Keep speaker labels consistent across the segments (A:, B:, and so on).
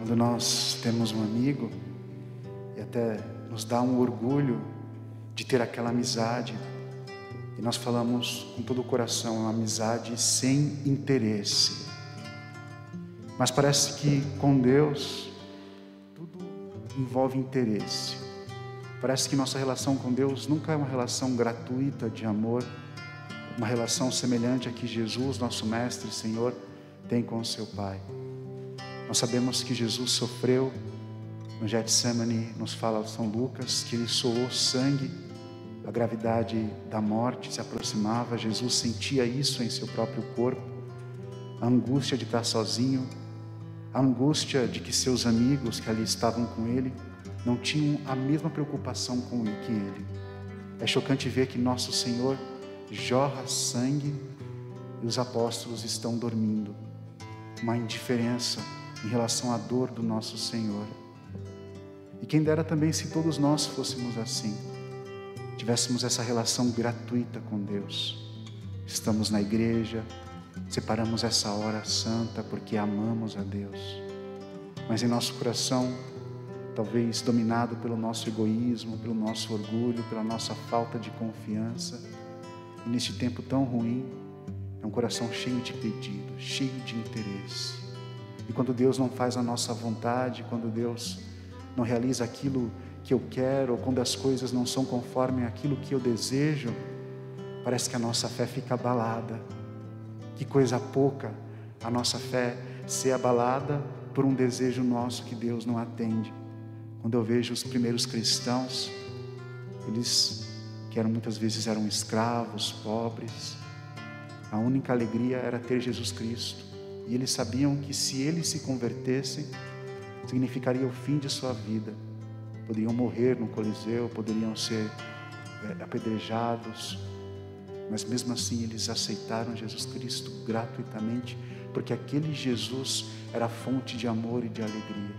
A: quando nós temos um amigo e até nos dá um orgulho de ter aquela amizade. E nós falamos com todo o coração, uma amizade sem interesse. Mas parece que com Deus tudo envolve interesse. Parece que nossa relação com Deus nunca é uma relação gratuita de amor, uma relação semelhante a que Jesus, nosso Mestre e Senhor, tem com o seu Pai. Nós sabemos que Jesus sofreu no Getsemane, nos fala São Lucas, que ele soou sangue, a gravidade da morte se aproximava, Jesus sentia isso em seu próprio corpo, a angústia de estar sozinho, a angústia de que seus amigos que ali estavam com ele não tinham a mesma preocupação com ele que ele. É chocante ver que nosso Senhor jorra sangue e os apóstolos estão dormindo. Uma indiferença em relação à dor do nosso Senhor. E quem dera também se todos nós fôssemos assim, tivéssemos essa relação gratuita com Deus. Estamos na igreja, separamos essa hora santa porque amamos a Deus, mas em nosso coração, talvez dominado pelo nosso egoísmo, pelo nosso orgulho, pela nossa falta de confiança, e neste tempo tão ruim, é um coração cheio de pedido, cheio de interesse e quando Deus não faz a nossa vontade, quando Deus não realiza aquilo que eu quero, ou quando as coisas não são conforme aquilo que eu desejo, parece que a nossa fé fica abalada. Que coisa pouca a nossa fé ser abalada por um desejo nosso que Deus não atende. Quando eu vejo os primeiros cristãos, eles que eram muitas vezes eram escravos, pobres, a única alegria era ter Jesus Cristo. E eles sabiam que se eles se convertessem, significaria o fim de sua vida. Poderiam morrer no Coliseu, poderiam ser é, apedrejados, mas mesmo assim eles aceitaram Jesus Cristo gratuitamente, porque aquele Jesus era fonte de amor e de alegria.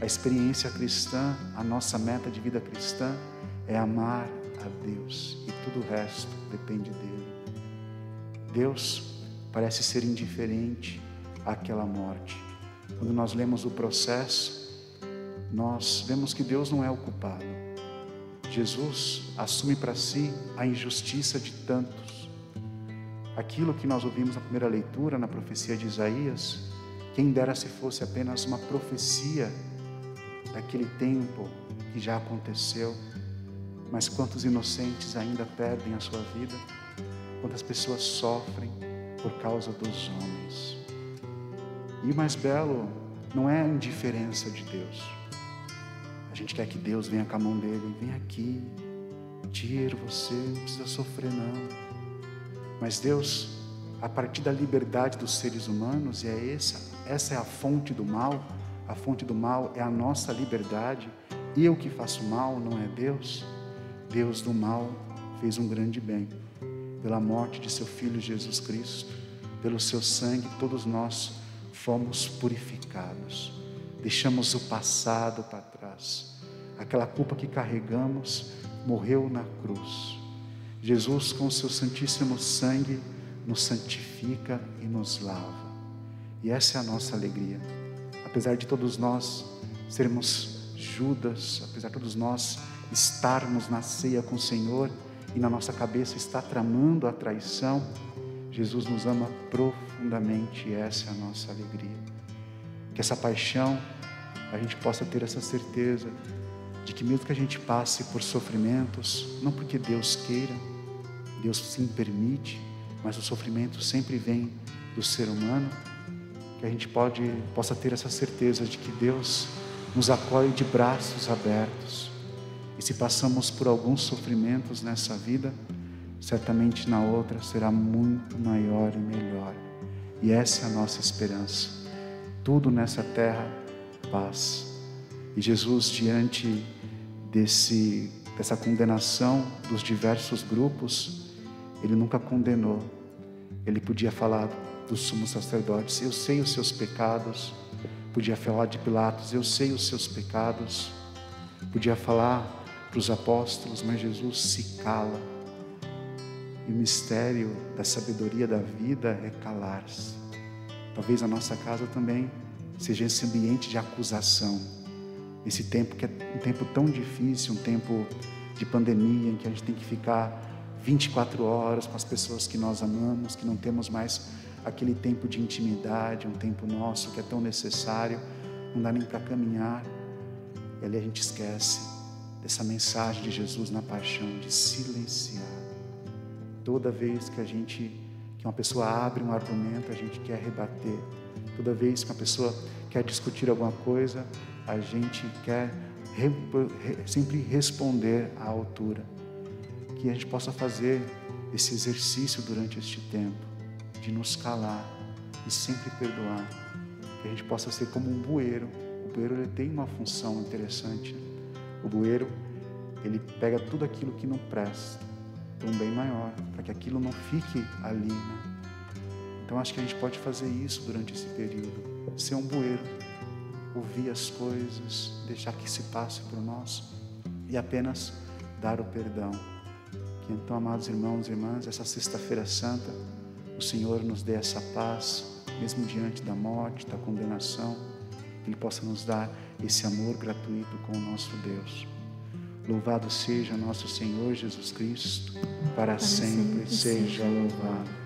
A: A experiência cristã, a nossa meta de vida cristã é amar a Deus e tudo o resto depende dele. Deus parece ser indiferente àquela morte. Quando nós lemos o processo, nós vemos que Deus não é o culpado. Jesus assume para si a injustiça de tantos. Aquilo que nós ouvimos na primeira leitura, na profecia de Isaías, quem dera se fosse apenas uma profecia daquele tempo que já aconteceu, mas quantos inocentes ainda perdem a sua vida, quantas pessoas sofrem, por causa dos homens. E o mais belo não é a indiferença de Deus. A gente quer que Deus venha com a mão dele, vem aqui, tira você, não precisa sofrer não. Mas Deus, a partir da liberdade dos seres humanos, e é essa, essa é a fonte do mal, a fonte do mal é a nossa liberdade. Eu que faço mal, não é Deus. Deus do mal fez um grande bem pela morte de seu Filho Jesus Cristo, pelo seu sangue, todos nós fomos purificados. Deixamos o passado para trás. Aquela culpa que carregamos morreu na cruz. Jesus, com o seu santíssimo sangue, nos santifica e nos lava. E essa é a nossa alegria. Apesar de todos nós sermos Judas, apesar de todos nós estarmos na ceia com o Senhor, e na nossa cabeça está tramando a traição, Jesus nos ama profundamente e essa é a nossa alegria. Que essa paixão, a gente possa ter essa certeza de que mesmo que a gente passe por sofrimentos, não porque Deus queira, Deus sim permite, mas o sofrimento sempre vem do ser humano, que a gente pode, possa ter essa certeza de que Deus nos acolhe de braços abertos e se passamos por alguns sofrimentos nessa vida, certamente na outra será muito maior e melhor. E essa é a nossa esperança. Tudo nessa terra, paz. E Jesus, diante desse, dessa condenação dos diversos grupos, ele nunca condenou. Ele podia falar dos sumos sacerdotes: Eu sei os seus pecados. Podia falar de Pilatos: Eu sei os seus pecados. Podia falar para os apóstolos, mas Jesus se cala. E o mistério da sabedoria da vida é calar-se. Talvez a nossa casa também seja esse ambiente de acusação. Esse tempo que é um tempo tão difícil, um tempo de pandemia, em que a gente tem que ficar 24 horas com as pessoas que nós amamos, que não temos mais aquele tempo de intimidade, um tempo nosso que é tão necessário, não dá nem para caminhar. E ali a gente esquece dessa mensagem de Jesus na paixão, de silenciar. Toda vez que a gente, que uma pessoa abre um argumento, a gente quer rebater. Toda vez que uma pessoa quer discutir alguma coisa, a gente quer sempre responder à altura. Que a gente possa fazer esse exercício durante este tempo, de nos calar e sempre perdoar. Que a gente possa ser como um bueiro. O bueiro ele tem uma função interessante. O bueiro, ele pega tudo aquilo que não presta, um bem maior, para que aquilo não fique ali. Né? Então acho que a gente pode fazer isso durante esse período. Ser um bueiro ouvir as coisas, deixar que se passe por nós e apenas dar o perdão. Que então, amados irmãos e irmãs, essa Sexta-feira Santa, o Senhor nos dê essa paz, mesmo diante da morte, da condenação, Ele possa nos dar esse amor gratuito com o nosso Deus. Louvado seja nosso Senhor Jesus Cristo, para, para sempre, sempre seja louvado.